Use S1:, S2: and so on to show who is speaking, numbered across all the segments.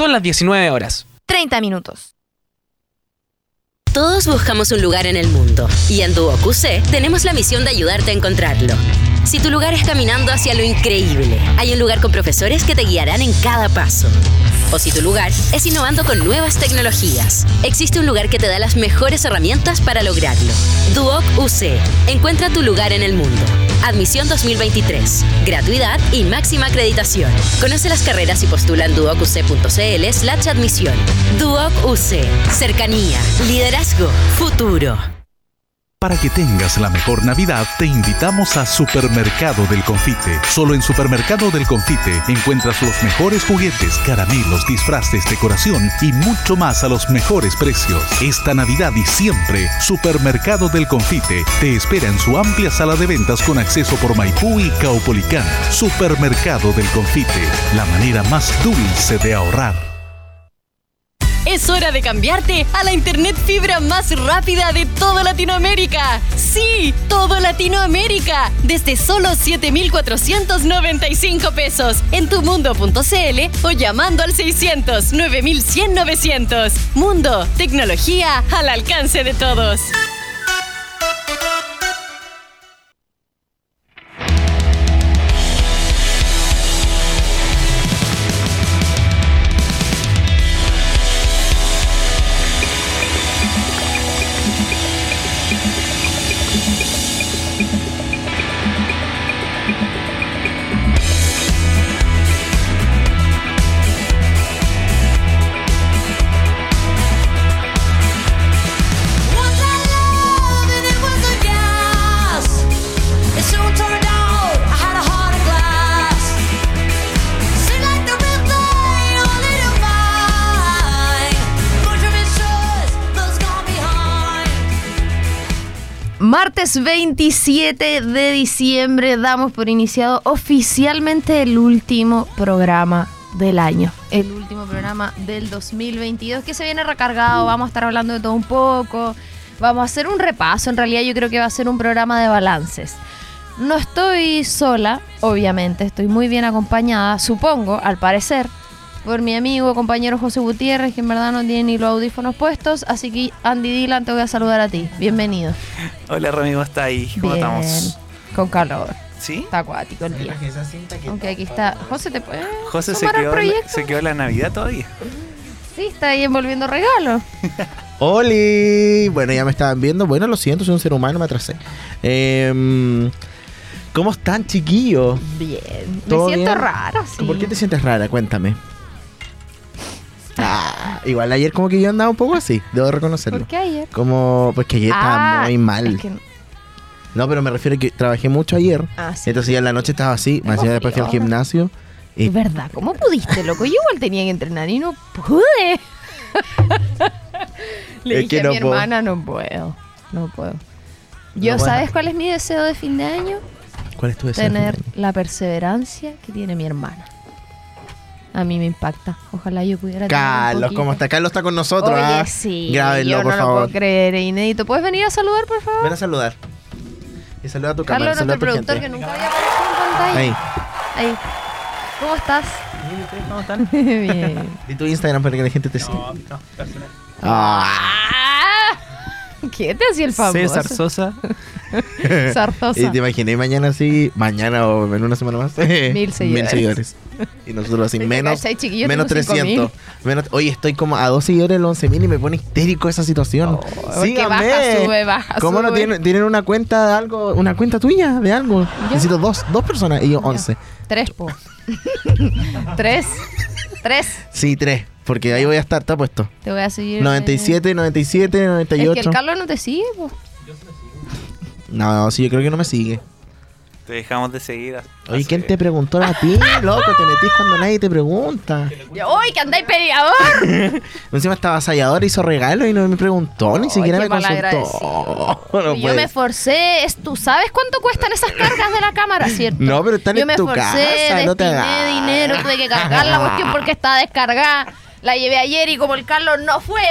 S1: Son las 19 horas.
S2: 30 minutos.
S3: Todos buscamos un lugar en el mundo y en Duo QC tenemos la misión de ayudarte a encontrarlo. Si tu lugar es caminando hacia lo increíble, hay un lugar con profesores que te guiarán en cada paso. O si tu lugar es innovando con nuevas tecnologías, existe un lugar que te da las mejores herramientas para lograrlo. Duoc UC. Encuentra tu lugar en el mundo. Admisión 2023. Gratuidad y máxima acreditación. Conoce las carreras y postula en duocuc.cl slash admisión. Duoc UC. Cercanía. Liderazgo. Futuro.
S4: Para que tengas la mejor Navidad, te invitamos a Supermercado del Confite. Solo en Supermercado del Confite encuentras los mejores juguetes, caramelos, disfraces, decoración y mucho más a los mejores precios. Esta Navidad y siempre, Supermercado del Confite te espera en su amplia sala de ventas con acceso por Maipú y Caupolicán. Supermercado del Confite, la manera más dulce de ahorrar.
S5: Es hora de cambiarte a la internet fibra más rápida de toda Latinoamérica. Sí, todo Latinoamérica. Desde solo 7,495 pesos en tumundo.cl o llamando al 600 9100 900. Mundo, tecnología al alcance de todos.
S2: Martes 27 de diciembre damos por iniciado oficialmente el último programa del año. El último programa del 2022 que se viene recargado. Vamos a estar hablando de todo un poco. Vamos a hacer un repaso. En realidad yo creo que va a ser un programa de balances. No estoy sola, obviamente. Estoy muy bien acompañada, supongo, al parecer por mi amigo, compañero José Gutiérrez, que en verdad no tiene ni los audífonos puestos. Así que, Andy Dylan, te voy a saludar a ti. Bienvenido.
S6: Hola, Rami, ¿cómo está ahí? ¿Cómo
S2: Bien.
S6: estamos?
S2: Con calor.
S6: ¿Sí?
S2: Está acuático el día. Aunque aquí está. José, ¿te puede
S6: José se quedó, se quedó la Navidad todavía.
S2: Sí, está ahí envolviendo regalos.
S7: ¡Oli! Bueno, ya me estaban viendo. Bueno, lo siento, soy un ser humano, me atrasé. Em, ¿Cómo están, chiquillos?
S2: Bien. Me
S7: ¿Todo
S2: siento
S7: bien?
S2: rara, sí.
S7: ¿Por qué te sientes rara? Cuéntame. Ah, igual ayer como que yo andaba un poco así, debo reconocerlo.
S2: ¿Por qué ayer?
S7: Como, pues que ayer estaba
S2: Ah,
S7: muy mal.
S2: es que no-
S7: pero me refiero a que trabajé mucho ayer.
S2: Ah, sí.
S7: Entonces ya en la noche estaba así. Más
S2: Tengo
S7: allá después fui al gimnasio. Y
S2: Es verdad, ¿cómo pudiste, loco? Yo igual tenía que entrenar y no pude. Le
S7: Es
S2: dije
S7: que
S2: a
S7: no
S2: mi
S7: puedo.
S2: hermana, no puedo. No puedo. Yo,
S7: No puedo.
S2: ¿sabes cuál es mi deseo de fin de año?
S7: ¿Cuál es tu deseo?
S2: Tener la perseverancia que tiene mi hermana. A mí me impacta. Ojalá yo pudiera
S7: Carlos. ¿cómo está? Carlos está con nosotros.
S2: Oye,
S7: ¿ah?
S2: sí.
S7: Grábenlo,
S2: yo
S7: por
S2: no lo
S7: favor.
S2: puedo creer, es inédito. ¿Puedes venir a saludar, por favor?
S7: Ven a saludar. Y saluda a tu cámara,
S2: Carlos, nuestro productor
S7: gente.
S2: que nunca había aparecido en pantalla.
S7: Ahí.
S2: Ahí. ¿Cómo estás?
S6: ¿Cómo están?
S2: Bien.
S7: Y tu Instagram para que la gente te siga.
S6: No, no, personal.
S7: Ah.
S2: ¿Qué te hacía el famoso?
S6: César Sosa.
S2: Zarzosa.
S7: Y te imaginé mañana así, mañana o en una semana más.
S2: Mil seguidores.
S7: Y nosotros así,
S2: ¿Te
S7: menos,
S2: chiquillo?
S7: menos
S2: Tengo
S7: 300. Menos, oye, estoy como a dos seguidores del 11.000 y me pone histérico esa situación.
S2: porque
S7: Síganme.
S2: baja, sube, baja,
S7: ¿Cómo no tienen, tienen una cuenta de algo, una cuenta tuya de algo? Necesito dos, dos personas y yo 11.
S2: Tres, po. Tres. Tres.
S7: Sí, tres, porque ahí voy a estar, está puesto.
S2: Te voy a seguir.
S7: 97, 97,
S2: eh, Es
S7: 98.
S2: que el Carlos no te sigue, po.
S7: No, no, sí, yo creo que no me sigue.
S6: Te dejamos de seguir.
S7: Oye,
S6: hace-
S7: ¿quién te preguntó a ti, loco? Te metís cuando nadie te pregunta.
S2: ¡Uy, que andáis peleador!
S7: Encima estaba ensayador, hizo regalo y no me preguntó, ni siquiera me consultó. No,
S2: Y yo me esforcé. Es, ¿Tú sabes cuánto cuestan esas cargas de la cámara, cierto?
S7: No, pero están
S2: yo
S7: en
S2: me
S7: tu
S2: esforcé,
S7: casa, no te
S2: destiné
S7: hagas.
S2: dinero, tuve que cargar la cuestión porque estaba descargada. La llevé ayer y como el Carlos no fue,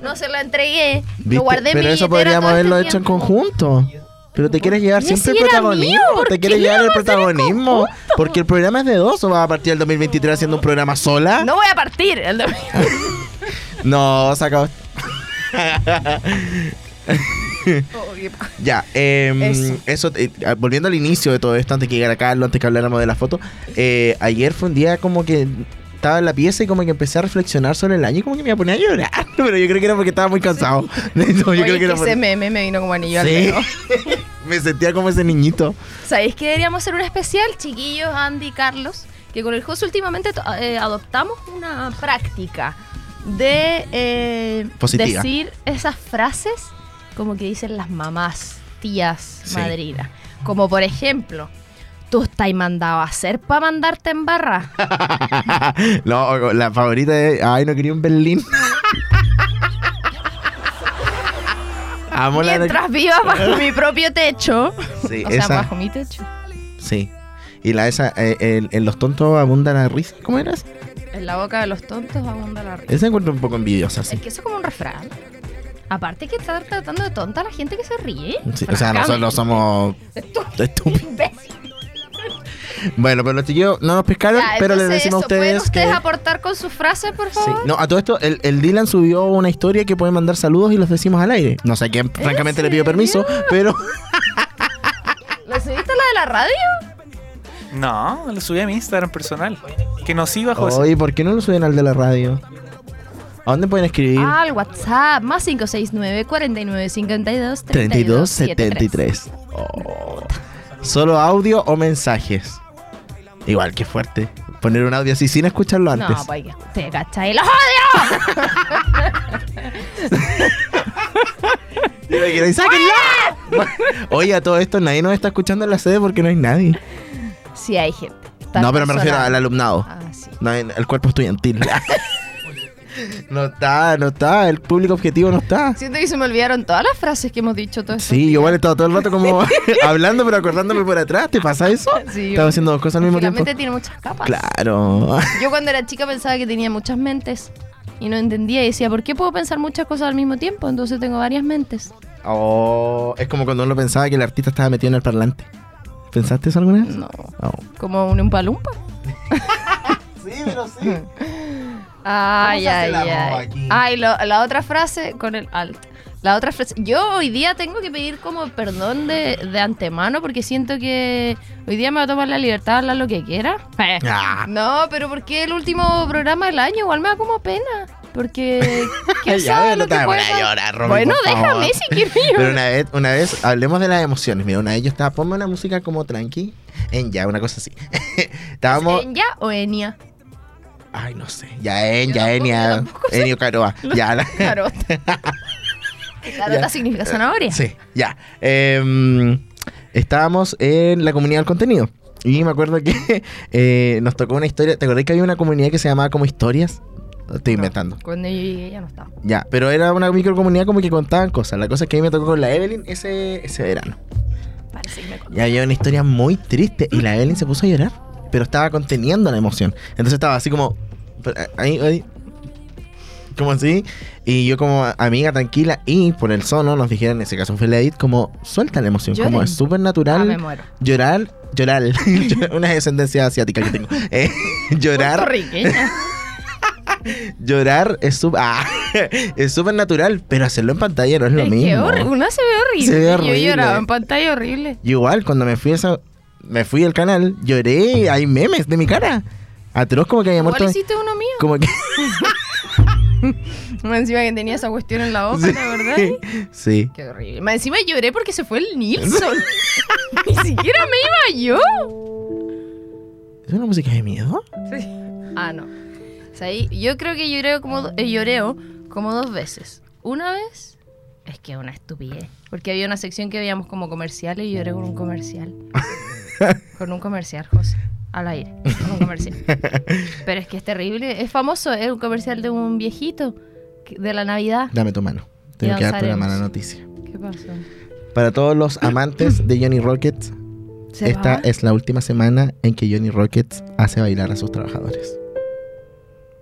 S2: no se la entregué.
S7: ¿Viste?
S2: Lo guardé
S7: Pero
S2: mi
S7: eso podríamos
S2: este
S7: haberlo hecho en conjunto. Pero te quieres llevar siempre
S2: Si
S7: el protagonismo.
S2: mío, ¿por
S7: te quieres llevar el protagonismo. Porque el programa es de dos. ¿O vas a partir del 2023 haciendo un programa sola?
S2: No voy a partir. el domingo.
S7: No, se acabó. Ya, em,
S2: Eso.
S7: eso, eh, ah, volviendo al inicio de todo esto, antes que llegara Carlos, antes que habláramos de la foto, eh, ayer fue un día como que estaba en la pieza y como que empecé a reflexionar sobre el año y como que me iba a llorar, pero yo creo que era porque estaba muy cansado. No, yo
S2: Oye,
S7: creo que
S2: que
S7: era por-
S2: ese meme me vino como anillo al
S7: Sí.
S2: dedo.
S7: me sentía como ese niñito.
S2: ¿Sabéis que deberíamos hacer un especial, chiquillos, Andy Carlos? Que con el José últimamente eh, adoptamos una práctica de eh, decir esas frases como que dicen las mamás, tías,
S7: Sí.
S2: madrinas. Como por ejemplo, tú estás mandado a hacer para mandarte en barra.
S7: no, la favorita es, ay, no quería un Berlín. Amo la...
S2: Mientras viva bajo mi propio techo.
S7: Sí,
S2: o sea,
S7: esa-
S2: bajo mi techo.
S7: Sí. Y la esa, eh, el- en los tontos abunda la risa. ¿Cómo eras?
S2: En la boca de los tontos abunda la risa.
S7: Esa encuentro un poco envidiosa, sí.
S2: Es que eso es como un refrán. Aparte que estar tratando de tonta a la gente que se ríe.
S7: Sí, o sea, nosotros somos estúpidos. Bueno, pero los chiquillos no nos pescaron,
S2: Ya,
S7: pero les decimos a
S2: eso, ¿Pueden
S7: ustedes que...
S2: ustedes aportar con sus frases, por
S7: Sí.
S2: favor?
S7: No, a todo esto, el, el Dylan subió una historia que pueden mandar saludos y los decimos al aire. No sé a quién, francamente, le pido permiso, pero...
S2: ¿Lo subiste a la de la radio?
S6: No, lo subí a mi Instagram personal. Que nos iba, José.
S7: Oye, ¿por qué no lo suben al de la radio? ¿A dónde pueden escribir?
S2: Ah, al WhatsApp, más 569 49 52
S7: 32 73. Oh. Solo audio o mensajes. Igual que fuerte. Poner un audio así sin escucharlo antes.
S2: No, pues te cachai. ¡Los odio!
S7: ¡sáquenlo! Oye, a todo esto nadie nos está escuchando en la sede porque no hay nadie.
S2: Sí, hay gente. Está
S7: no, pero me refiero al alumnado.
S2: Ah, sí.
S7: No, el cuerpo estudiantil. no está, no está. El público objetivo no está.
S2: Siento que se me olvidaron todas las frases que hemos dicho todo esto.
S7: Sí, yo igual he estado todo el rato como hablando, pero acordándome por atrás. ¿Te pasa eso?
S2: Sí,
S7: Estaba haciendo dos cosas al mismo tiempo.
S2: Finalmente tiene muchas capas.
S7: Claro.
S2: Yo cuando era chica pensaba que tenía muchas mentes y no entendía y decía, ¿por qué puedo pensar muchas cosas al mismo tiempo? Entonces tengo varias mentes.
S7: Oh, es como cuando uno pensaba que el artista estaba metido en el parlante. ¿Pensaste eso alguna vez?
S2: No.
S7: Oh.
S2: Como un umpalumpa.
S7: Sí, pero sí.
S2: Ay, ay, ay. Ay, lo- la otra frase con el alt. La otra frase. Yo hoy día tengo que pedir como perdón de, de antemano porque siento que hoy día me va a tomar la libertad de hablar lo que quiera. Eh.
S7: Ah.
S2: No, pero porque el último programa del año igual me da como pena. Porque. ¿Quién
S7: Ya,
S2: sabe
S7: no
S2: lo
S7: te
S2: que puede
S7: llorar, Romy,
S2: Bueno, déjame si quieres
S7: Pero
S2: llorar.
S7: una vez, una vez, hablemos de las emociones. Mira, una vez yo estaba, ponme una música como tranqui, en ya, una cosa así. Estábamos,
S2: ¿Enya o Enia?
S7: Ay, no sé, ya en, ya
S2: tampoco sé.
S7: Enio Caroa, ya. la-
S2: Carota. Carota
S7: Ya.
S2: significa zanahoria.
S7: Sí, ya. Em, estábamos en la comunidad del contenido. Y me acuerdo que eh, nos tocó una historia. ¿Te acordás que había una comunidad que se llamaba como historias? Estoy
S2: No,
S7: inventando.
S2: Cuando yo llegué ya no estaba.
S7: Ya, pero era una microcomunidad como que contaban cosas. La cosa es que a mí me tocó con la Evelyn ese, ese verano.
S2: Parece que me
S7: Y había una historia muy triste y la Evelyn se puso a llorar, pero estaba conteniendo la emoción. Entonces estaba así como eh, ahí, ahí, como así y yo como amiga tranquila y por el sono nos dijeron en ese caso fue la como suelta la emoción, como es súper
S2: Ah,
S7: natural
S2: me muero.
S7: llorar, llorar, una descendencia asiática que tengo. Eh, llorar, llorar es súper ah, es súper natural, pero hacerlo en pantalla no es lo
S2: es que
S7: mismo.
S2: horri- una se ve horrible.
S7: Se ve
S2: Yo
S7: horrible.
S2: lloraba en pantalla horrible.
S7: Yo igual, cuando me fui a esa, me fui al canal, lloré, hay memes de mi cara. Atroz como que había muerto.
S2: hiciste uno mío.
S7: Como que.
S2: Más encima que tenía esa cuestión en la boca,
S7: Sí.
S2: la verdad.
S7: Sí.
S2: Qué horrible. Más encima lloré porque se fue el Nilsson. Ni siquiera me iba yo.
S7: ¿Es una música de miedo?
S2: Ah, no. O sea, yo creo que lloré como, eh, lloreo como dos veces. Una vez, es que una estupidez. Porque había una sección que veíamos como comerciales y lloré con un comercial. con un comercial, José. Al aire. Con un comercial. Pero es que es terrible. Es famoso. Es un comercial de un viejito de la Navidad.
S7: Dame tu mano. Tengo que darte una mala noticia.
S2: ¿Qué pasó?
S7: Para todos los amantes de Johnny Rockets,
S2: ¿Se
S7: esta
S2: va?
S7: es la última semana en que Johnny Rockets hace bailar a sus trabajadores.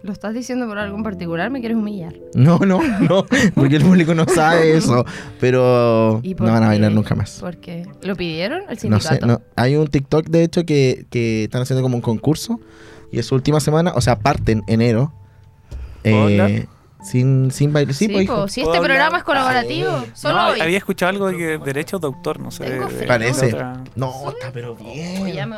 S2: ¿Lo estás diciendo por algo en particular? ¿Me quieres humillar?
S7: No, no, no, porque el público no sabe eso. Pero
S2: ¿Y por
S7: no van a bailar nunca más.
S2: ¿Por qué? ¿Lo pidieron? El
S7: No
S2: sindicato.
S7: sé, no. hay un TikTok de hecho que, que están haciendo como un concurso y es su última semana, o sea, parten enero.
S6: ¿Puedo hablar?
S7: Eh, sin, sin bailar. Sí,
S2: Sí,
S7: pues,
S2: po,
S7: hijo.
S2: si este
S6: ¿Puedo
S2: programa
S6: hablar?
S2: es colaborativo, solo
S6: no,
S2: hoy.
S6: había escuchado algo de que derechos de autor, no sé.
S2: Tengo
S6: de-
S2: frío.
S7: Parece.
S6: de
S7: No, está pero
S2: Oye, ya
S7: bien.
S2: me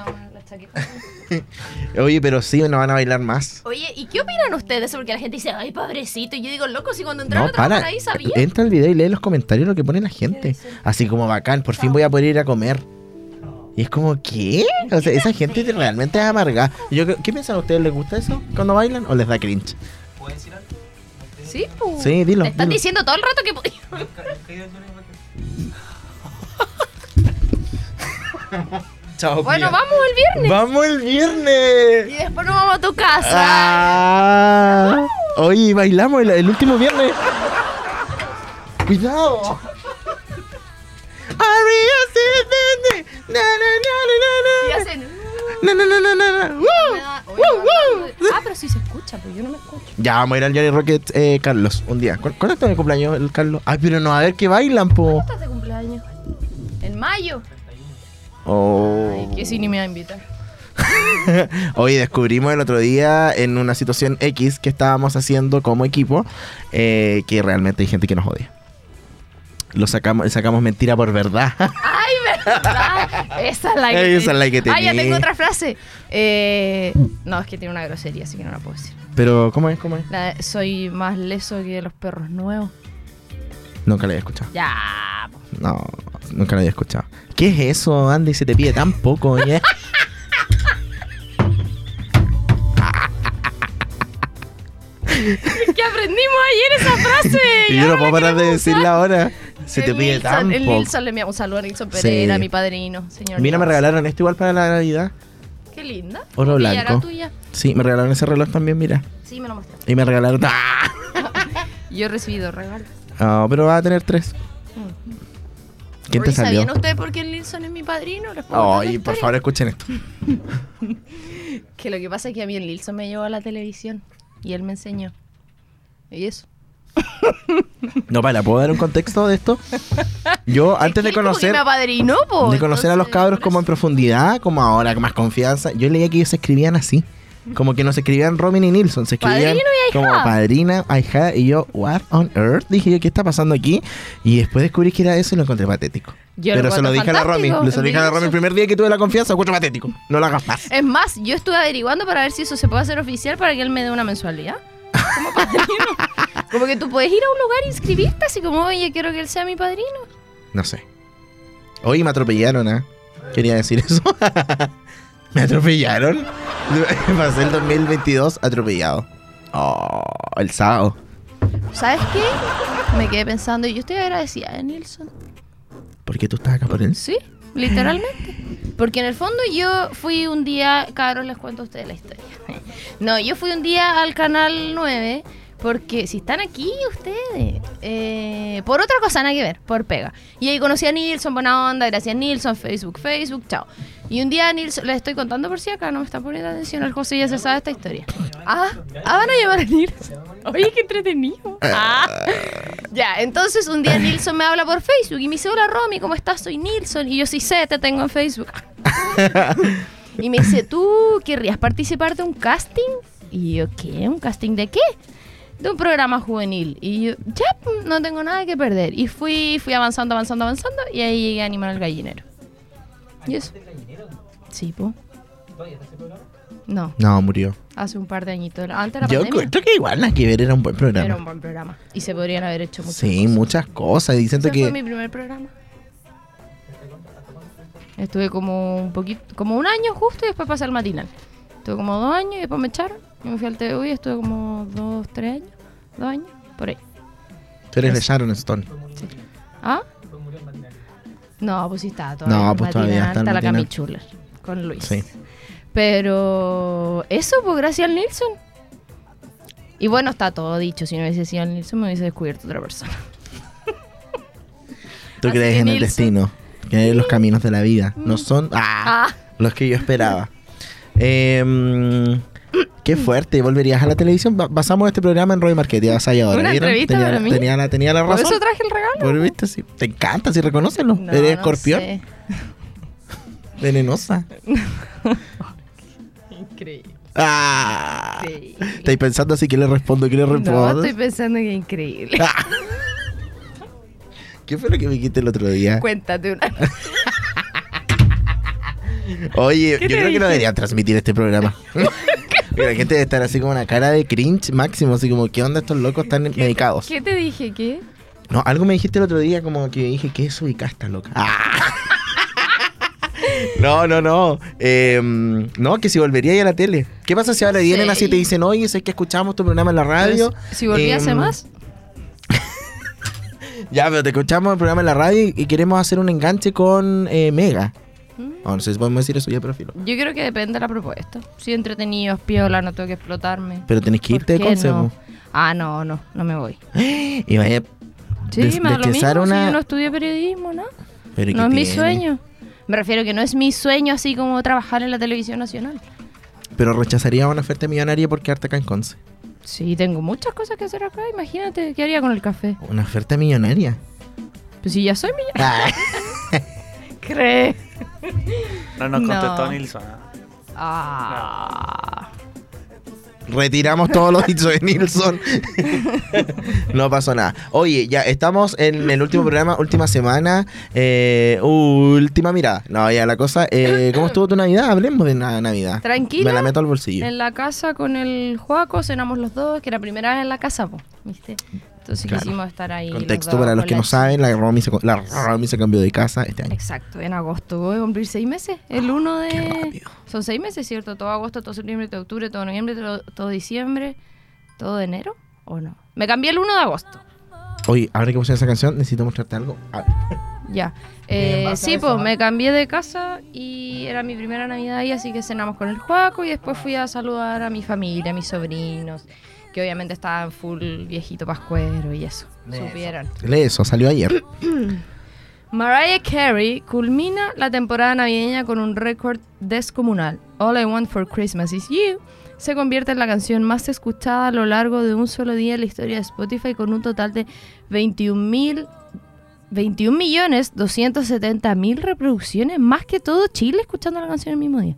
S7: Oye, pero sí, no van a bailar más.
S2: Oye, ¿y qué opinan ustedes? Porque la gente dice, ay, pobrecito. Y yo digo, loco, si cuando entraron
S7: No, para.
S2: ahí sabía.
S7: Entra al video y lee los comentarios lo que pone la gente. Así como bacán, por fin voy a poder ir a comer. Y es como, ¿qué? O sea, esa gente realmente es amarga. Yo, ¿Qué piensan ustedes? ¿Les gusta eso cuando bailan o les da cringe?
S2: Sí, pues.
S7: Sí, dilo.
S2: Te están
S7: dilo.
S2: diciendo todo el rato que podía.
S7: Chao,
S2: Bueno, vamos el viernes.
S7: ¡Vamos el viernes!
S2: Y después nos vamos a tu casa.
S7: Ah, oye, bailamos el, el último viernes. Cuidado.
S2: Y hacen. oye,
S7: woo,
S2: me
S7: woo.
S2: da- Ah, pero sí se escucha, pues yo no me escucho.
S7: Ya, vamos a ir al Johnny Rocket, eh, Carlos, un día. ¿Cu- ¿Cuándo está mi cumpleaños, el Carlos? Ay, pero no, a ver qué bailan, po.
S2: ¿Estás de cumpleaños? En mayo.
S7: Oh.
S2: Que sí ni me va a invitar.
S7: Oye, descubrimos el otro día en una situación X que estábamos haciendo como equipo eh, que realmente hay gente que nos odia. Lo sacamos, sacamos mentira por verdad.
S2: ¡Ay, verdad! Esa es la que.
S7: Esa es la que
S2: Ah, ya
S7: tenía.
S2: tengo otra frase. Eh, no, es que tiene una grosería, así que no la puedo decir.
S7: Pero, ¿cómo es? ¿Cómo es?
S2: La soy más leso que los perros nuevos.
S7: Nunca la había escuchado.
S2: Ya.
S7: No, nunca la había escuchado. ¿Qué es eso, Andy? Se te pide tan poco, ¿eh?
S2: ¿Qué aprendimos ayer esa frase?
S7: y yo no puedo parar de decirla ahora. Se te pide
S2: Nilsson,
S7: tan
S2: El
S7: poco.
S2: Nilsson le enviamos un saludo a Nilsson
S7: Sí.
S2: Pereira, mi padrino, señor.
S7: Mira, me regalaron esto igual para la Navidad.
S2: Qué linda.
S7: Oro blanco.
S2: tuya.
S7: Sí, me regalaron ese reloj también, mira.
S2: Sí, me lo mostró.
S7: Y me regalaron... ¡Ah!
S2: Yo he recibido regalos.
S7: Ah, pero va a tener tres. ¿Quién te salió?
S2: ¿Sabían ustedes por qué el Nilsson es mi padrino? ¿Les puedo contar la
S7: Ay, por favor, escuchen esto.
S2: Que lo que pasa es que a mí el Nilsson me llevó a la televisión y él me enseñó. Y eso.
S7: No, para, ¿puedo dar un contexto de esto? Yo, antes de conocer...
S2: me apadrinó, po,
S7: De conocer a los
S2: entonces,
S7: cabros como en profundidad, como ahora, con más confianza. Yo leía que ellos escribían así. Como que no se escribían Robin y Nilsson, se escribían
S2: Padrino y
S7: como padrina, ahijada. Y yo, what on earth? Dije yo, ¿qué está pasando aquí? Y después descubrí que era eso y lo encontré patético.
S2: Yo lo
S7: Pero se lo dije a la Romy. Se lo dije a la Romy el primer día que tuve la confianza, lo encuentro patético. No lo hagas más.
S2: Es más, yo estuve averiguando para ver si eso se puede hacer oficial para que él me dé una mensualidad. Como padrino. como que tú puedes ir a un lugar e inscribirte así como, oye, quiero que él sea mi padrino.
S7: No sé. Hoy me atropellaron, ¿ah? Quería decir eso. me atropellaron. Pasé el 2022 atropellado. Oh, el sábado.
S2: ¿Sabes qué? Me quedé pensando y yo estoy agradecida de Nilsson.
S7: ¿Por qué tú estás acá por él?
S2: Sí, literalmente. Porque en el fondo yo fui un día, cabros, les cuento a ustedes la historia. No, yo fui un día al canal 9 porque si están aquí ustedes, eh, por otra cosa nada que ver, por pega. Y ahí conocí a Nilsson, buena onda, gracias Nilsson, Facebook, Facebook, chao. Y un día Nilsson, les estoy contando por si acá, no me está poniendo atención, el José ya se sabe esta historia. Ah, ah van a llamar a Nilsson. Oye, qué entretenido. Ah. Ya, entonces un día Nilsson me habla por Facebook y me dice, hola Romy, ¿cómo estás? Soy Nilsson. Y yo sí sé, te tengo en Facebook. y me dice, ¿tú querrías participar de un casting? Y yo, ¿qué? ¿Un casting de qué? De un programa juvenil. Y yo, ya, pues, no tengo nada que perder. Y fui, fui avanzando, avanzando, avanzando. Y ahí llegué a animar al gallinero. ¿Y eso? Sí, po. No,
S7: No, murió.
S2: hace un par de añitos. Antes de la
S7: Yo
S2: pandemia.
S7: creo que igual nada que ver era un buen programa.
S2: Era un buen programa. Y se podrían haber hecho muchas
S7: sí,
S2: cosas.
S7: muchas cosas. Y siento
S2: Ese fue
S7: que.
S2: mi primer programa. Estuve como un poquito, como un año justo y después pasé al matinal. Estuve como dos años y después me echaron. Y me fui al TV y estuve como dos, tres años. Dos años, por ahí.
S7: Tú eres de Sharon Stone.
S2: ¿Ah? No, pues sí está todavía.
S7: No, pues todavía está
S2: la. Cami Chuler con Luis.
S7: Sí.
S2: Pero eso, pues gracias al Nilsson. Y bueno, está todo dicho. Si no hubiese sido el Nilsson, me hubiese descubierto otra persona.
S7: Tú
S2: Así
S7: crees en el destino. Que los caminos de la vida. No son ah,
S2: Ah,
S7: los que yo esperaba. Em, Qué fuerte, ¿volverías a la televisión? Ba- basamos este programa en Roy Marquetti, ahora.
S2: Una entrevista
S7: tenía,
S2: para
S7: la-
S2: mí.
S7: Tenía la, tenía la
S2: Por
S7: razón.
S2: eso traje el regalo.
S7: Por viste, sí. Te encanta, si reconócelo.
S2: No,
S7: Eres
S2: no
S7: escorpión,
S2: sé.
S7: venenosa.
S2: Increíble.
S7: Ah. Estáis pensando así, ¿qué le respondo? ¿Qué le respondo?
S2: No, estoy pensando que increíble.
S7: Ah. ¿Qué fue lo que me dijiste el otro día?
S2: Cuéntate una.
S7: Oye, yo
S2: ¿Qué te
S7: creo que no deberían transmitir este programa. La gente debe estar así como una cara de cringe máximo, así como, ¿qué onda estos locos están medicados?
S2: ¿Qué te dije? ¿Qué?
S7: No, algo me dijiste el otro día como que dije, ¿qué es ubicasta, loca? Ah. No, no, no. Eh, no, que si volvería ahí a la tele. ¿Qué pasa si ahora vienen
S2: Sí.
S7: así y te dicen, oye, es que escuchamos tu programa en la radio?
S2: Pero Si volví hace
S7: Em,
S2: más.
S7: Ya, pero te escuchamos el programa en la radio y, y queremos hacer un enganche con eh, Mega. No sé si podemos decir eso ya, pero filo.
S2: Yo creo que depende de la propuesta. Si entretenidos, piola, no tengo que explotarme.
S7: Pero tenés que
S2: ¿Por
S7: irte de consejo.
S2: no? Ah, no, no, no me voy.
S7: Y vaya
S2: Sí,
S7: des-
S2: me da lo mismo. si
S7: una...
S2: yo no estudié periodismo, ¿no?
S7: Pero ¿y
S2: No es mi sueño. Me refiero que no es mi sueño así como trabajar en la televisión nacional.
S7: Pero rechazaría una oferta millonaria por quedarte acá en Conce.
S2: Sí, tengo muchas cosas que hacer acá. Imagínate, ¿qué haría con el café?
S7: Una oferta millonaria.
S2: Pues si ya soy millonaria. ¿Cree?
S6: No nos
S2: No.
S6: contestó Nilsson. ¿ah?
S2: Ah.
S7: retiramos todos los dichos de Nilsson. no pasó nada. Oye, ya estamos en el último programa, última semana. eh, última mirada. No, ya la cosa. eh, ¿Cómo estuvo tu Navidad? Hablemos de na- Navidad.
S2: Tranquila.
S7: Me la meto al bolsillo.
S2: En la casa con el Juaco cenamos los dos, que era primera vez en la casa, po, ¿viste? Entonces
S7: Claro.
S2: quisimos estar ahí.
S7: Contexto
S2: dos
S7: para los que no saben, la Romy, se, la Romy se cambió de casa este año.
S2: Exacto, en agosto. Voy a cumplir seis meses. El 1
S7: qué
S2: de. Son seis meses, ¿cierto? Todo agosto, todo septiembre, todo octubre, todo noviembre, todo, todo diciembre, todo enero, ¿o no? Me cambié el 1 de agosto.
S7: Oye, ahora que puse esa canción, necesito mostrarte algo. A ver.
S2: Ya. Eh, sí, pues me cambié de casa y era mi primera Navidad ahí, así que cenamos con el Juaco y después fui a saludar a mi familia, a mis sobrinos, que obviamente estaban full viejito pascuero y eso.
S7: Eso, salió ayer.
S2: Mariah Carey culmina la temporada navideña con un récord descomunal. All I Want for Christmas Is You se convierte en la canción más escuchada a lo largo de un solo día en la historia de Spotify con un total de 21 mil 21 millones 270 mil reproducciones, más que todo Chile escuchando la canción el mismo día.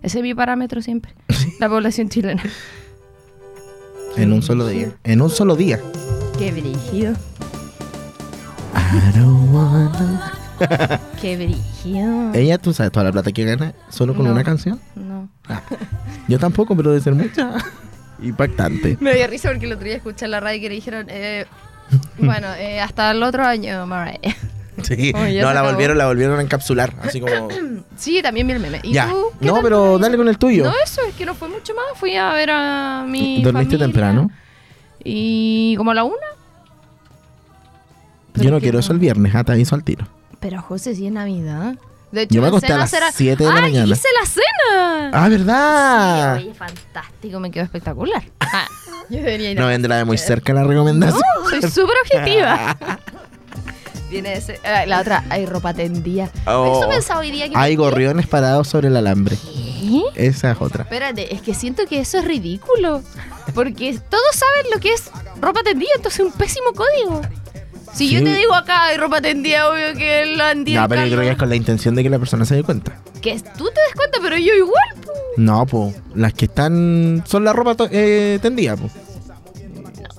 S2: Ese es mi parámetro siempre, la población chilena.
S7: En un solo día. En un solo día.
S2: Qué brígido,
S7: I don't wanna-
S2: qué brígido.
S7: Ella, tú sabes toda la plata que gana solo con
S2: No.
S7: una canción.
S2: No.
S7: Yo tampoco, pero debe ser mucha. Impactante.
S2: Me dio risa porque el otro día escuché en la radio que le dijeron, eh, bueno, eh, hasta el otro año, Mariah.
S7: Sí.
S2: Oh,
S7: no, la volvieron, la volvieron a encapsular. Así como.
S2: Sí, también vi el meme. ¿Y
S7: ya.
S2: tú? ¿Qué
S7: No, pero dale con el tuyo.
S2: No, eso, es que no fue mucho más. Fui a ver a mi
S7: ¿Dormiste
S2: familia.
S7: temprano?
S2: Y como a la una.
S7: Yo no quiero eso el viernes, ah, te aviso al tiro.
S2: Pero José, si es Navidad. De hecho,
S7: Yo me acosté a las
S2: será-
S7: 7 de la
S2: ¡Ay,
S7: mañana.
S2: hice la cena!
S7: Ah, ¿verdad?
S2: Sí, oye, fantástico, me quedó espectacular. Ah, yo debería ir a
S7: No vendrá de muy cerca la recomendación.
S2: No, soy súper objetiva. Viene ese, ah, la otra, hay ropa tendida.
S7: Oh.
S2: Eso pensaba hoy día que
S7: Hay gorriones parados sobre el alambre.
S2: ¿Qué?
S7: Esa es otra.
S2: Espérate, es que siento que eso es ridículo. Porque todos saben lo que es ropa tendida, entonces es un pésimo código. Si yo te digo acá hay ropa tendida, obvio que el Andy.
S7: No,
S2: el
S7: pero yo creo que es con la intención de que la persona se dé cuenta.
S2: Que tú te des cuenta, pero yo igual. po.
S7: No, pues. Las que están. Son la ropa eh, tendida, pues.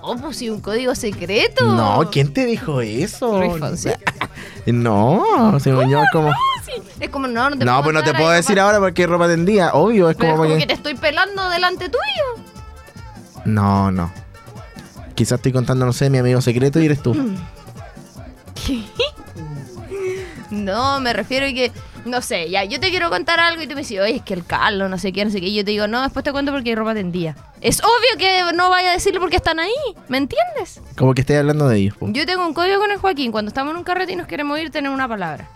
S2: No, pues si un código secreto.
S7: No, ¿quién te dijo eso?
S2: Luis.
S7: No, yo es como.
S2: Sí, Es como, no, no te
S7: No,
S2: puedo
S7: pues no te
S2: dar
S7: puedo
S2: ahí
S7: decir
S2: ropa-
S7: ahora porque ropa tendida. Obvio, es
S2: Pero
S7: como.
S2: es como
S7: que
S2: te estoy pelando delante tuyo.
S7: No, no. Quizás estoy contando, no sé, mi amigo secreto y eres tú.
S2: ¿Qué? No, me refiero a que, no sé, ya, yo te quiero contar algo y tú me dices, oye, es que el Carlos, no sé qué, no sé qué. Y yo te digo, no, después te cuento porque hay ropa tendida. Es obvio que no vaya a decirlo porque están ahí, ¿me entiendes?
S7: Como que estoy hablando de ellos. po.
S2: Yo tengo un código con el Joaquín, cuando estamos en un carrete y nos queremos ir, tener una palabra.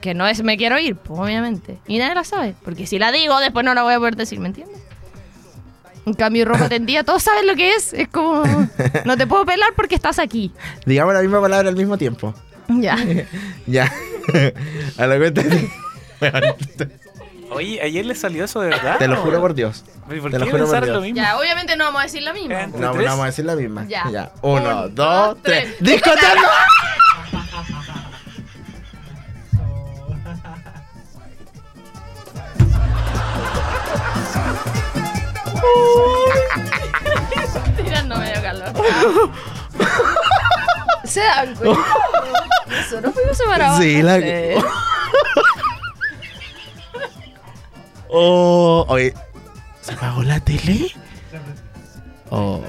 S2: Que no es me quiero ir, pues obviamente. Y nadie la sabe, porque si la digo, después no la voy a poder decir, ¿me entiendes? En cambio, ropa tendida, todos saben lo que es. Es como, no te puedo pelar porque estás aquí.
S7: Digamos la misma palabra al mismo tiempo.
S2: Ya.
S7: Ya. A la cuenta. de-
S6: Oye, ayer le salió eso de verdad.
S7: Te lo juro por Dios.
S6: ¿Y ¿Por
S7: te lo juro por
S6: pensaron
S7: Dios.
S6: lo mismo?
S2: Ya, obviamente no vamos a decir la misma.
S7: No, no
S6: ¿Tres?
S7: vamos a decir la misma.
S2: Ya.
S7: Uno,
S2: Un,
S7: dos,
S2: dos,
S7: tres.
S2: tres.
S7: ¡Discoteca!
S2: Tirando medio calor. ¿Se dan cuenta? Nosotros fuimos separados.
S7: Sí, la-. Oh, oye. ¿Se apagó la tele? Oh.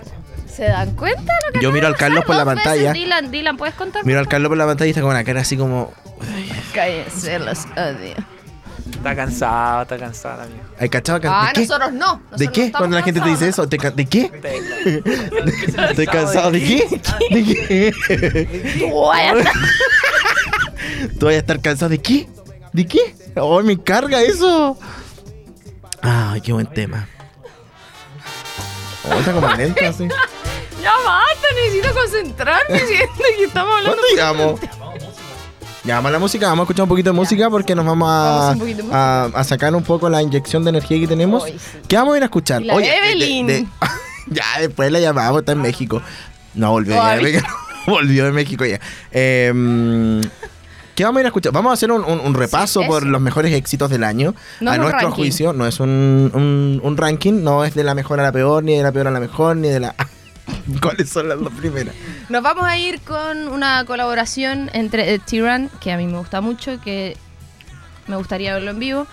S2: ¿Se dan cuenta lo que
S7: Yo miro al Carlos por la
S2: veces,
S7: pantalla.
S2: Dylan, Dylan, ¿puedes contar?
S7: Miro al Carlos por la pantalla y está con una cara así como.
S2: Cállense, los odio.
S6: Está cansado, está cansado, amigo.
S7: ¿Hay cachado que-
S2: Ah,
S7: ¿De qué?
S2: nosotros no.
S7: ¿De
S2: Nosotros
S7: qué?
S2: estamos
S7: Cuando la gente te dice eso, ¿te ca- ¿de qué? Estoy cansado. ¿De qué? ¿De qué?
S2: Tú vayas a-
S7: ¿Tú vas a estar cansado de qué? ¿De qué? Oh, me carga eso. Ay, qué buen tema. Oh, está como lento así.
S2: Ya basta, necesito concentrarme. Siento que estamos hablando.
S7: ¿Dónde llegamos? Ya, vamos a la música, vamos a escuchar un poquito de música porque nos vamos
S2: a
S7: sacar un poco la inyección de energía que tenemos.
S2: Sí.
S7: ¿Qué vamos a ir a escuchar? De- de-
S2: Evelyn.
S7: de- ya, después la llamamos, está en México. No, volvió ya volvió de México ya. Em, ¿Qué vamos a ir a escuchar? Vamos a hacer un, un- un repaso por los mejores éxitos del año.
S2: No
S7: a nuestro
S2: ranking.
S7: juicio, no es un, un- un ranking, no es de la mejor a la peor, ni de la peor a la mejor, ni de la... ¿Cuáles son las dos primeras?
S2: Nos vamos a ir con una colaboración entre Sheeran, que a mí me gusta mucho, que me gustaría verlo en vivo,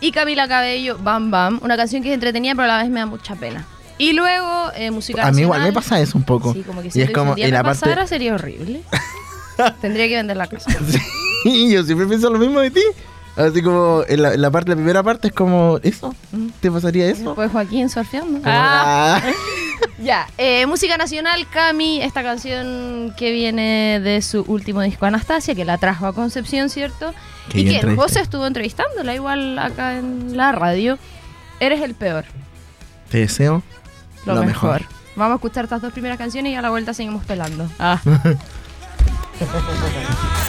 S2: y Camila Cabello, Bam Bam, una canción que es entretenida, pero a la vez me da mucha pena. Y luego, eh, música
S7: A mí igual me pasa eso un poco.
S2: Sí, como que
S7: y
S2: si
S7: es como, y la parte...
S2: sería horrible. Tendría que vender la casa.
S7: Sí, yo siempre pienso lo mismo de ti. Así como en la, en la parte, la primera parte es como, ¿eso? ¿Te pasaría eso?
S2: Después Joaquín surfeando.
S7: Como, ah.
S2: Ya, eh, música nacional, Cami, esta canción que viene de su último disco Anastasia, que la trajo a Concepción, ¿cierto?
S7: Que
S2: y que. José estuvo entrevistándola igual acá en la radio. Eres el peor,
S7: Te deseo
S2: lo,
S7: Lo
S2: mejor.
S7: mejor.
S2: Vamos a escuchar estas dos primeras canciones y a la vuelta seguimos pelando. Ah.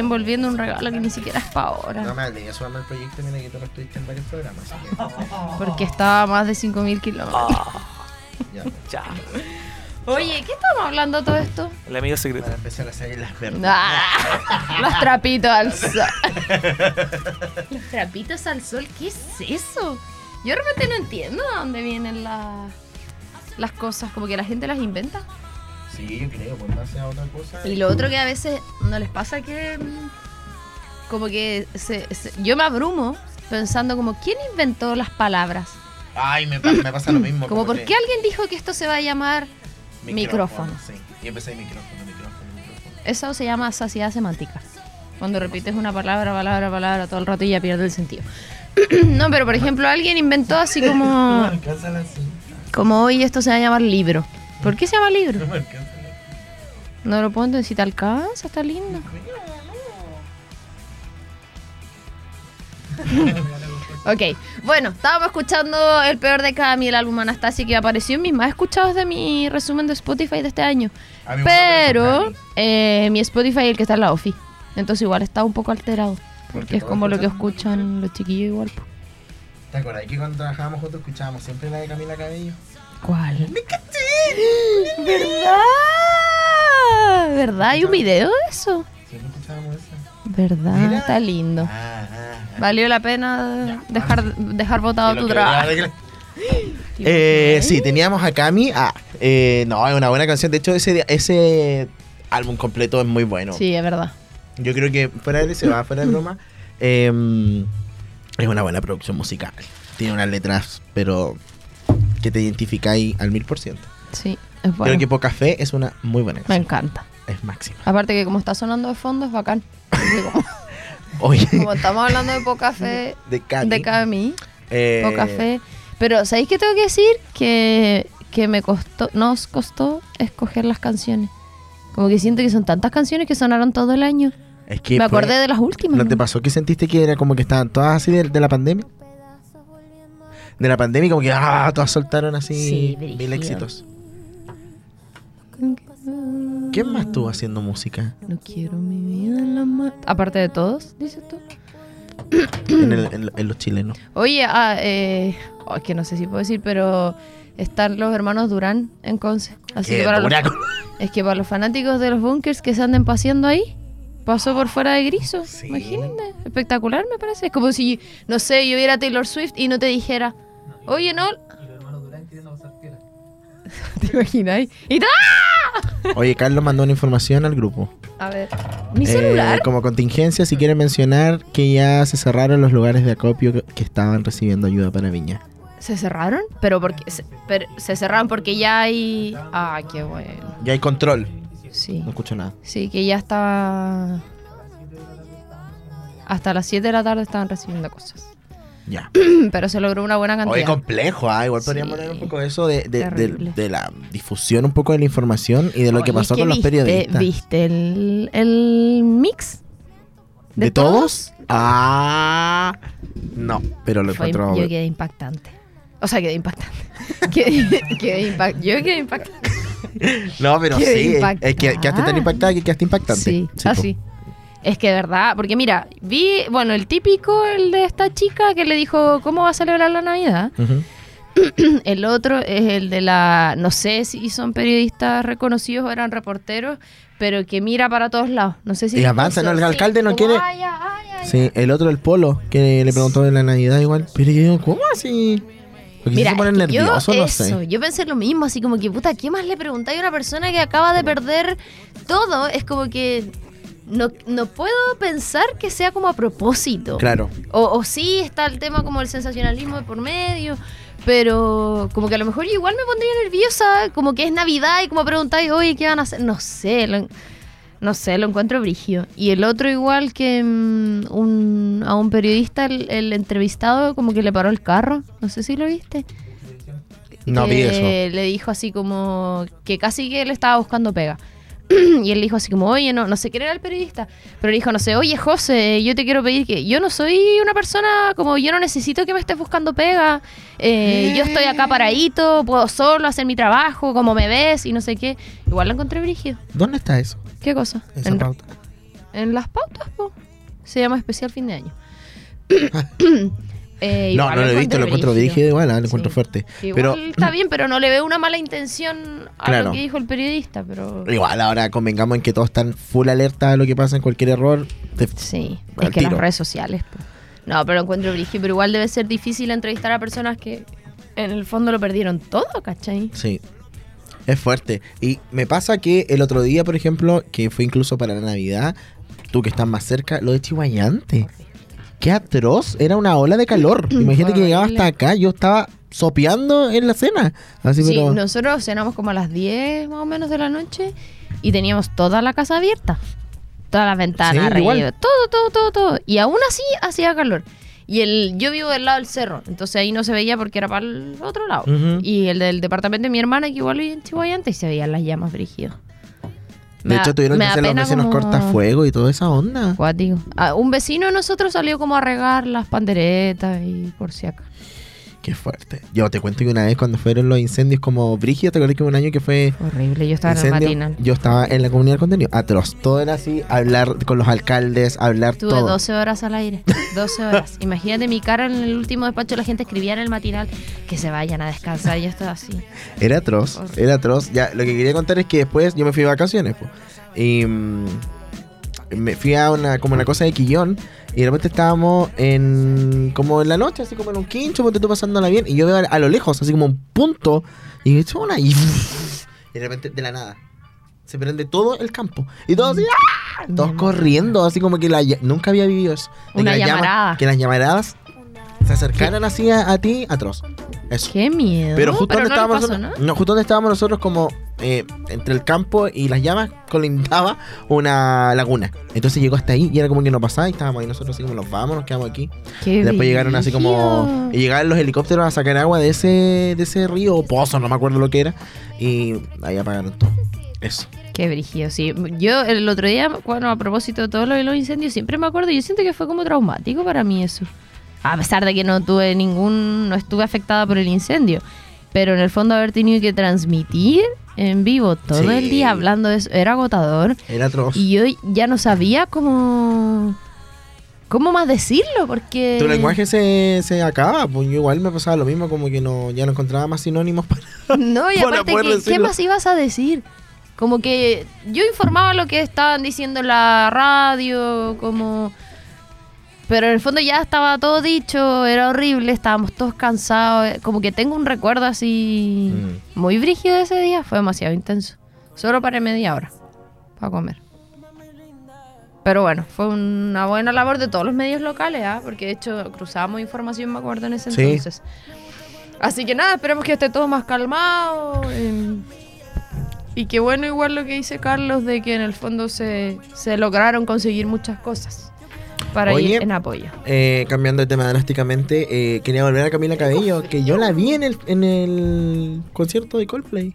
S2: envolviendo un regalo que ni siquiera es para ahora.
S7: No me ya subame el proyecto, mira que tú no estuviste en varios programas, así que.
S2: Porque estaba a más de 5.000 kilómetros.
S7: Ya,
S6: Ya.
S2: Oye, ¿qué estamos hablando de todo esto?
S6: El amigo secreto.
S7: para empezar a salir las verdes.
S2: Ah, los trapitos al sol. los trapitos al sol, ¿qué es eso? Yo de repente no entiendo de dónde vienen las las cosas, como que la gente las inventa.
S7: Sí, yo creo, pues no sea otra cosa.
S2: Y lo otro que a veces no les pasa que mm, como que se- se- yo me abrumo pensando como ¿quién inventó las palabras?
S7: Ay, me, pa- me pasa lo mismo.
S2: Como ¿por qué alguien dijo que esto se va a llamar micrófono?
S7: Sí, y empecé micrófono, micrófono, micrófono.
S2: Eso se llama saciedad semántica. Cuando repites una palabra, palabra, palabra todo el rato y ya pierde el sentido. no, pero por ejemplo, alguien inventó así como,
S7: me alcanza la cinta,
S2: como hoy esto se va a llamar libro. ¿Por qué se llama libro?
S7: no me alcanza
S2: No lo puedo entender. Si te alcanza, está lindo. ok, bueno, estábamos escuchando el peor de Cami, el álbum Anastasia, que apareció en mis más escuchados de mi resumen de Spotify de este año.
S7: Me
S2: Pero eh, mi Spotify es el que está en la OFI. Entonces igual está un poco alterado.
S7: Porque
S2: Porque es como lo que
S7: escuchan
S2: los chiquillos igual. po.
S7: ¿Te acuerdas que cuando trabajábamos juntos escuchábamos siempre la de Camila Cabello?
S2: ¿Cuál? ¿Verdad? ¿Verdad? ¿Hay un video de eso? ¿Verdad?
S7: Mira.
S2: Está lindo.
S7: Ah, ah, ah.
S2: Valió la pena dejar, dejar botado tu trabajo.
S7: Eh, sí, teníamos a Cami. Ah, eh, no, es una buena canción. De hecho, ese, ese álbum completo es muy bueno.
S2: Sí, es verdad.
S7: Yo creo que fuera de se va, fuera de broma. eh, es una buena producción musical. Tiene unas letras, pero que te identificáis al mil por ciento.
S2: Sí, es bueno.
S7: Creo que Poca Fe es una muy buena
S2: Me
S7: canción.
S2: encanta.
S7: Es máxima.
S2: Aparte que como está sonando de fondo es bacán. Como,
S7: Oye,
S2: como estamos hablando de poca fe
S7: de Cami.
S2: de Cami,
S7: eh,
S2: poca fe. Pero ¿sabéis qué tengo que decir? Que, que me costó, nos costó escoger las canciones. Como que siento que son tantas canciones que sonaron todo el año.
S7: Es que
S2: me
S7: fue-
S2: acordé de las últimas.
S7: ¿No te pasó que sentiste que era como que estaban todas así de, de la pandemia? De la pandemia, como que ah, todas soltaron así
S2: Sí,
S7: mil éxitos. ¿Quién más estuvo haciendo música?
S2: No quiero mi vida en la mano. Aparte de todos, dices tú.
S7: en, el- en- en los chilenos.
S2: Oye, ah, eh, oh, es que no sé si puedo decir, pero están los hermanos Durán en Conce. Así que para los, es que para los fanáticos de los bunkers que se anden paseando ahí, pasó por fuera de Griso. Imagínate, espectacular me parece. Es como si, no sé, yo viera a Taylor Swift y no te dijera, oye, no. ¿Te imaginas? Y ¡ah!
S7: Oye, Carlos mandó una información al grupo.
S2: A ver, mi
S7: Eh,
S2: celular.
S7: como contingencia, si quieren mencionar que ya se cerraron los lugares de acopio que, que estaban recibiendo ayuda para Viña.
S2: ¿Se cerraron? Pero porque se, pero se cerraron porque ya hay. Ah, qué bueno.
S7: Ya hay control.
S2: Sí.
S7: No escucho nada.
S2: Sí, que ya estaba. Hasta las 7 de la tarde estaban recibiendo cosas.
S7: Ya.
S2: Pero se logró una buena cantidad.
S7: Oye, complejo, ah, igual podríamos
S2: Sí.
S7: hablar un poco de eso, de, de, de- de la difusión un poco de la información y de lo que pasó
S2: es
S7: con los
S2: viste-
S7: periodistas.
S2: ¿Viste el, el mix?
S7: ¿De, todos? Ah, no, pero lo
S2: Fue-
S7: encuentro...
S2: yo quedé impactante. O sea, quedé impactante. quedé, quedé impact- yo quedé impactante.
S7: No, pero
S2: Quedé
S7: sí, es- es que
S2: impactada.
S7: quedaste tan impactada que quedaste impactante.
S2: Sí, así. Es que de verdad, porque mira, vi, bueno, el típico, el de esta chica que le dijo, ¿cómo va a celebrar la Navidad? El otro es el de la, no sé si son periodistas reconocidos o eran reporteros, pero que mira para todos lados. No sé si...
S7: Y avanza. ¿no? El
S2: Sí,
S7: alcalde no quiere-
S2: "Ay, ay, ay,
S7: Sí, el otro, el polo, que le preguntó de la Navidad igual. Pero yo digo, ¿cómo así? Porque
S2: Mira,
S7: se ponen
S2: que yo,
S7: nerviosos, no
S2: eso,
S7: sé.
S2: yo pensé lo mismo, así como que, puta, ¿qué más le preguntáis a una persona que acaba de perder todo? Es como que no, no puedo pensar que sea como a propósito.
S7: Claro.
S2: O, o sí está el tema como el sensacionalismo de por medio, pero como que a lo mejor yo igual me pondría nerviosa, como que es Navidad y como preguntáis, oye, ¿qué van a hacer? No sé, lo, no sé, lo encuentro brigio. Y el otro igual que mm, un, a un periodista, el, el entrevistado como que le paró el carro, no sé si lo viste.
S7: No vi eso.
S2: Le dijo así como que casi que él estaba buscando pega. y él dijo así como, oye, no, no sé quién era el periodista, pero le dijo, no sé, oye, José, yo te quiero pedir que yo no soy una persona como yo no necesito que me estés buscando pega, eh, yo estoy acá paradito, puedo solo hacer mi trabajo, como me ves y no sé qué. Igual lo encontré brígido.
S7: ¿Dónde está eso?
S2: ¿Qué cosa?
S7: Esa
S2: En,
S7: pauta.
S2: en las pautas, po. Se llama especial fin de año. Eh,
S7: No, no lo he visto, lo encuentro dirigido igual, lo encuentro
S2: Sí.
S7: fuerte.
S2: Igual
S7: Pero
S2: está bien, pero no le veo una mala intención a
S7: Claro.
S2: lo que dijo el periodista, pero...
S7: igual ahora convengamos en que todos están full alerta a lo que pasa en cualquier error. Te-
S2: Sí, es que
S7: tiro.
S2: las redes sociales. No, pero lo encuentro brígido, pero igual debe ser difícil entrevistar a personas que en el fondo lo perdieron todo, ¿cachai?
S7: Sí. Es fuerte. Y me pasa que el otro día, por ejemplo, que fue incluso para la Navidad, tú que estás más cerca, lo de Chihuayante. Qué atroz, era una ola de calor. Imagínate que llegaba hasta acá, yo estaba sopeando en la cena. Así,
S2: Sí,
S7: pero.
S2: nosotros cenamos como a las 10 más o menos de la noche y teníamos toda la casa abierta. Todas las ventanas,
S7: Sí,
S2: todo, todo, todo, todo. Y aún así hacía calor. Y el, yo vivo del lado del cerro, entonces ahí no se veía porque era para el otro lado. Y el del departamento de mi hermana, que igual en Chihuayante, y se veían las llamas brígidas.
S7: De hecho, tuvieron que hacer los vecinos cortafuegos y toda esa onda.
S2: Cuático. Ah, un vecino de nosotros salió como a regar las panderetas y por si acá.
S7: Qué fuerte. Yo te cuento que una vez cuando fueron los incendios como Brígida, te acuerdas que hubo un año que fue
S2: Horrible, yo estaba en el
S7: incendio?
S2: matinal.
S7: Yo estaba en la comunidad de contenido. Atroz. Todo era así, hablar con los alcaldes, hablar
S2: Tuve
S7: todo.
S2: 12 horas al aire. 12 horas. Imagínate mi cara en el último despacho, la gente escribía en el matinal que se vayan a descansar. Y yo estaba así.
S7: Era atroz, era atroz. Ya, lo que quería contar es que después yo me fui de vacaciones, po. Y mm, me fui a una, como una cosa de Quillón. Y de repente estábamos en, como en la noche, así como en un quincho, ponte tú pasándola bien. Y yo veo a, a lo lejos, así como un punto. Y me echo una y, y de repente, de la nada, se prende todo el campo. Y todos así, ¡ah! Todos corriendo, así como que la, nunca había vivido eso. De
S2: Una
S7: que la llama-
S2: llamarada.
S7: que las llamaradas se acercaran así a, a ti, atroz. Eso.
S2: Qué miedo.
S7: Pero justo donde
S2: no
S7: estábamos
S2: pasó,
S7: nosotros, ¿no? justo donde estábamos nosotros como eh, entre el campo y las llamas colindaba una laguna. Entonces llegó hasta ahí y era como que no pasaba y estábamos ahí nosotros así como nos vamos, nos quedamos aquí.
S2: Qué
S7: después llegaron así como y llegaron los helicópteros a sacar agua de ese de ese río o pozo, no me acuerdo lo que era y ahí apagaron todo. Eso.
S2: Qué brígido, sí. Yo el otro día, bueno, a propósito de todo lo de los incendios, siempre me acuerdo, yo siento que fue como traumático para mí eso. A pesar de que no tuve ningún, no estuve afectada por el incendio. Pero en el fondo haber tenido que transmitir en vivo todo
S7: Sí.
S2: el día hablando de eso era agotador.
S7: Era atroz.
S2: Y yo ya no sabía cómo, cómo más decirlo, porque...
S7: Tu lenguaje se, se acaba, pues yo igual me pasaba lo mismo, como que no ya no encontraba más sinónimos para
S2: No, y
S7: para
S2: aparte, ¿qué, qué más ibas a decir? Como que yo informaba lo que estaban diciendo en la radio, como... Pero en el fondo ya estaba todo dicho, era horrible, estábamos todos cansados. eh, Como que tengo un recuerdo así
S7: Mm.
S2: muy brígido de ese día, fue demasiado intenso. Solo para media hora, para comer. Pero bueno, fue una buena labor de todos los medios locales, ¿ah? porque de hecho cruzábamos información, me acuerdo, en ese
S7: Sí.
S2: entonces. Así que nada, esperemos que esté todo más calmado. eh, y qué bueno igual lo que dice Carlos de que en el fondo se, se lograron conseguir muchas cosas para
S7: Oye,
S2: ir en apoyo.
S7: Eh, cambiando de tema drásticamente, eh, quería volver a Camila Cabello, que yo la vi en el, en el concierto de Coldplay.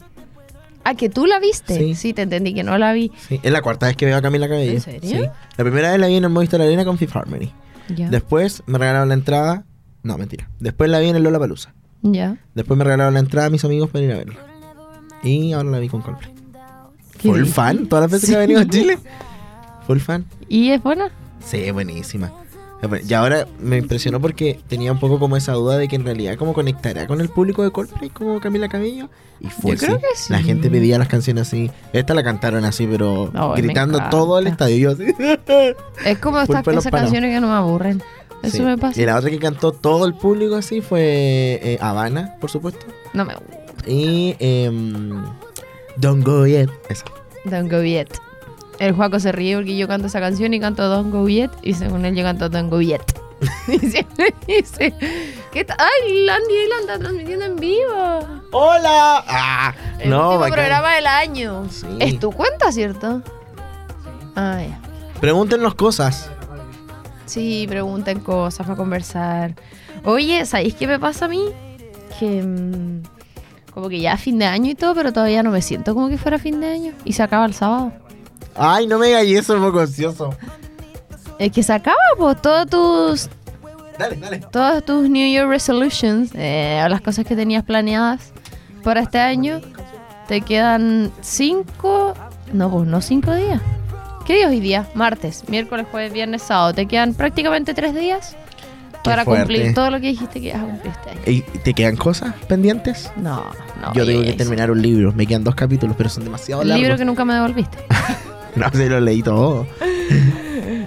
S2: Ah, que tú la viste.
S7: Sí.
S2: Sí, te entendí que no la vi.
S7: Sí, es la cuarta vez que veo a Camila Cabello.
S2: ¿En serio?
S7: Sí. La primera vez la vi en el Movistar Arena con Fifth Harmony.
S2: Ya.
S7: Después me regalaron la entrada. No, mentira. Después la vi en el Lola Palusa.
S2: ya.
S7: Después me regalaron la entrada a mis amigos para ir a verla. Y ahora la vi con Coldplay. Full fan, todas las veces que ha venido a Chile. Full fan.
S2: ¿Y es buena?
S7: Sí, buenísima. Y ahora me impresionó porque tenía un poco como esa duda de que en realidad como conectará con el público de Coldplay como Camila Cabello. Y fue
S2: Yo creo que sí.
S7: La gente pedía las canciones así. Esta la cantaron así, pero gritando todo el estadio. Yo así.
S2: Es como estas esas canciones que no me aburren. Eso
S7: Sí.
S2: me pasa.
S7: Y la otra que cantó todo el público así fue eh, Habana, por supuesto.
S2: No me
S7: Y em, Don't Go Yet. Esa.
S2: Don't Go Yet. El Juaco se ríe porque yo canto esa canción y canto Don't Go Yet. Y según él yo canto Don't Go Yet. y siempre dice, ¿qué tal? ¡Ay, Landy está transmitiendo en vivo!
S7: ¡Hola! Ah,
S2: El
S7: no,
S2: último
S7: bacán.
S2: programa del año.
S7: Sí.
S2: Es tu cuenta, ¿cierto? Ah, ya.
S7: Pregúntenos cosas.
S2: Sí, pregunten cosas para conversar. Oye, ¿sabéis qué me pasa a mí? Que mm, como que ya fin de año y todo, pero todavía no me siento como que fuera fin de año. Y se acaba el sábado.
S7: Ay, no me digas eso, es poco ansioso.
S2: Es que se acaba, pues, todos tus,
S7: Dale, dale.
S2: todos tus New Year Resolutions, eh, o las cosas que tenías planeadas para este año, te quedan cinco, no, pues no cinco días. ¿Qué día es hoy día? Martes, miércoles, jueves, viernes, sábado. Te quedan prácticamente tres días para
S7: fuerte.
S2: cumplir todo lo que dijiste que ibas a cumplir este año.
S7: ¿Y te quedan cosas pendientes?
S2: No, no.
S7: Yo tengo que
S2: eso.
S7: terminar un libro. Me quedan dos capítulos, pero son demasiado
S2: El
S7: largos.
S2: libro que nunca me devolviste.
S7: No, se lo leí todo.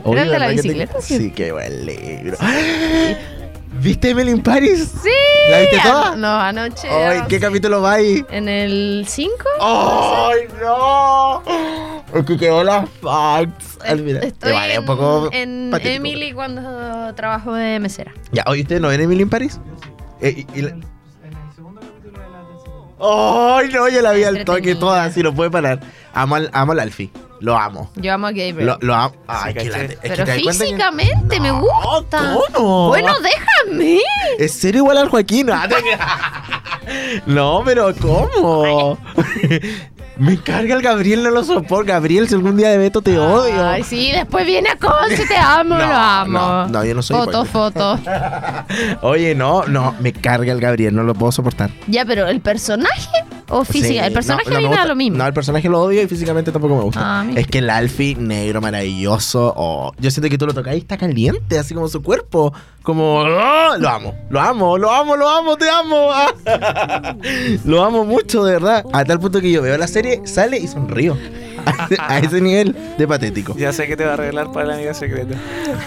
S7: Oye,
S2: el de la
S7: ¿verdad que te-
S2: bicicleta? Sí.
S7: Sí, qué buen libro. ¿Viste Emily in Paris?
S2: ¡Sí!
S7: ¿La viste toda?
S2: No, anoche.
S7: Ay, ¿qué capítulo va ahí?
S2: ¿En el 5?
S7: ¡Ay, no! Es que quedó las facts.
S2: Estoy
S7: es
S2: en,
S7: un poco
S2: en
S7: patético.
S2: Emily cuando trabajo de mesera.
S7: Ya, oye, ¿ustedes no ven Emily in Paris? Eh, y- y la- ¡Ay, no! Yo la vi al toque toda, así no puede parar. Amo al, amo al Alfie. Lo amo.
S2: Yo amo a Gabriel.
S7: Lo, lo amo. Ay,
S6: Sí,
S7: que. Es
S2: pero
S7: que-
S2: físicamente me
S7: No,
S2: gusta.
S7: ¿cómo?
S2: Bueno, déjame.
S7: ¿Es serio igual al Joaquín? No, pero ¿cómo? Me carga el Gabriel, no lo soporto. Gabriel, si algún día de Beto te odio.
S2: Ay, sí, después viene a Conce, te amo,
S7: No,
S2: lo amo.
S7: no, no, yo no soy
S2: Foto, foto.
S7: Oye, no, no, me carga el Gabriel, no lo puedo soportar.
S2: Ya, pero ¿el personaje o física?
S7: Sí,
S2: el personaje
S7: no, no
S2: a mí
S7: me
S2: me da
S7: gusta.
S2: lo mismo.
S7: No, el personaje lo odio y físicamente tampoco me gusta.
S2: Ah,
S7: es que el Alfie, negro, maravilloso. oh, yo siento que tú lo tocas y está caliente, así como su cuerpo. Como, ¡ah! lo amo, lo amo, lo amo, lo amo, te amo. ah. lo amo mucho, de verdad. A tal punto que yo veo la serie, sale y sonrío. A, a ese nivel de patético.
S6: Ya sé que te va a arreglar para la amiga secreta.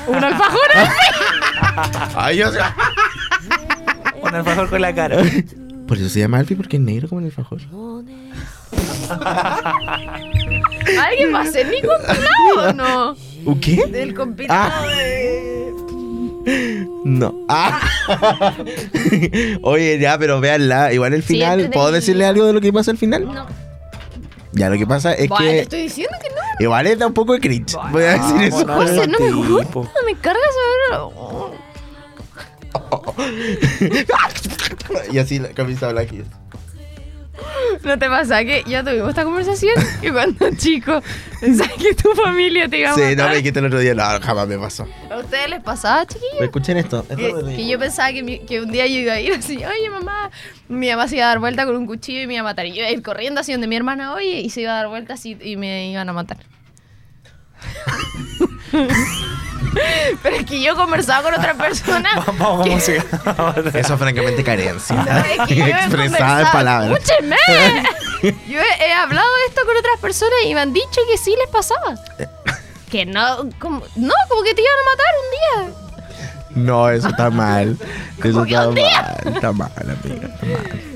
S2: Un alfajor.
S7: Ay, yo
S6: Un alfajor con la cara.
S7: Por eso se llama Alfie, porque es negro como el alfajor.
S2: ¿Alguien va a ser mi compilado o no?
S7: ¿U qué?
S2: Del compilado
S7: Ah.
S2: de...
S7: No. Ah. Oye, ya, pero véanla. Igual el
S2: Sí,
S7: final. ¿Puedo
S2: entretenida.
S7: decirle algo de lo que pasa al final?
S2: No.
S7: Ya, lo que pasa es
S2: te
S7: que.
S2: estoy diciendo que no.
S7: Igual es da un poco de cringe. Voy a decir eso.
S2: José, no me gusta, me carga saberlo.
S7: y así la camisa blanca. y-
S2: ¿No te pasa que ya tuvimos esta conversación? Que cuando chico pensabas que tu familia te iba a
S7: Sí, no
S2: matar?
S7: me dijiste el otro día. No, jamás me pasó.
S2: ¿A ustedes les pasaba, chiquillos?
S7: Escuchen esto. esto
S2: Que,
S7: reí.
S2: que yo pensaba que, mi- que un día yo iba a ir así, oye mamá, mi mamá se iba a dar vuelta con un cuchillo y me iba a matar. Y yo iba a ir corriendo así donde mi hermana, oye, y se iba a dar vuelta así y me iban a matar. Pero es que yo conversaba con otra persona.
S6: Vamos a
S2: que-.
S7: Eso, francamente, carencia.
S2: No, es que yo
S7: Expresada en palabras.
S2: ¡Escúcheme! Yo he, he hablado de esto con otras personas y me han dicho que sí les pasaba. Que no, como, no, como que te iban a matar un día.
S7: No, eso está mal. Eso está mal. Está mal, amiga. Está mal.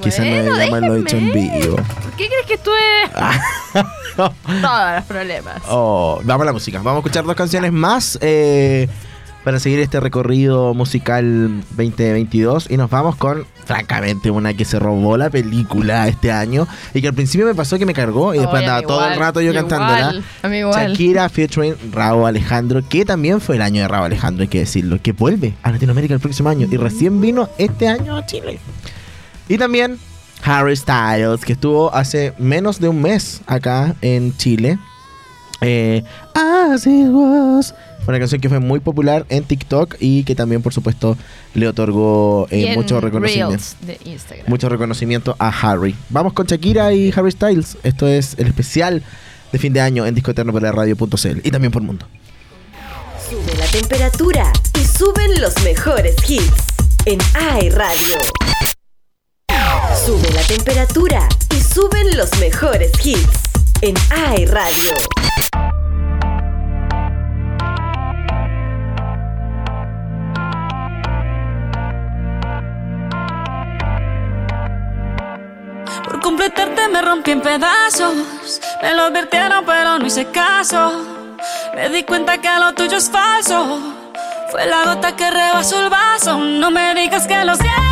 S7: Quizás no
S2: Bueno,
S7: deberíamos haberlo dicho en vivo.
S2: ¿Por qué crees que estuve todos los problemas?
S7: Oh, vamos a la música. Vamos a escuchar dos canciones más eh, para seguir este recorrido musical 2022. Y nos vamos con, francamente, una que se robó la película este año. Y que al principio me pasó que me cargó y después andaba todo el rato yo cantándola. Shakira featuring Raúl Alejandro, que también fue el año de Raúl Alejandro, hay que decirlo, que vuelve a Latinoamérica el próximo año y recién vino este año a Chile. Y también Harry Styles, que estuvo hace menos de un mes acá en Chile. Eh, As It Was. Fue una canción que fue muy popular en TikTok y que también, por supuesto, le otorgó eh, mucho reconocimiento.
S2: De.
S7: Mucho reconocimiento a Harry. Vamos con Shakira y Harry Styles. Esto es el especial de fin de año en Disco Eterno por la radio.cl y también por Mundo.
S1: Sube la temperatura y suben los mejores hits en AI Radio. Sube la temperatura y suben los mejores hits en AI Radio.
S8: Por completarte me rompí en pedazos. Me lo advirtieron, pero no hice caso. Me di cuenta que lo tuyo es falso. Fue la gota que rebasó el vaso. No me digas que lo sientes.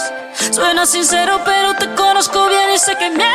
S8: Suena sincero, pero te conozco bien y sé que mientes.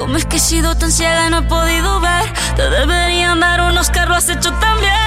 S8: Cómo es que he sido tan ciega y no he podido ver. Te deberían dar unos carros hechos también.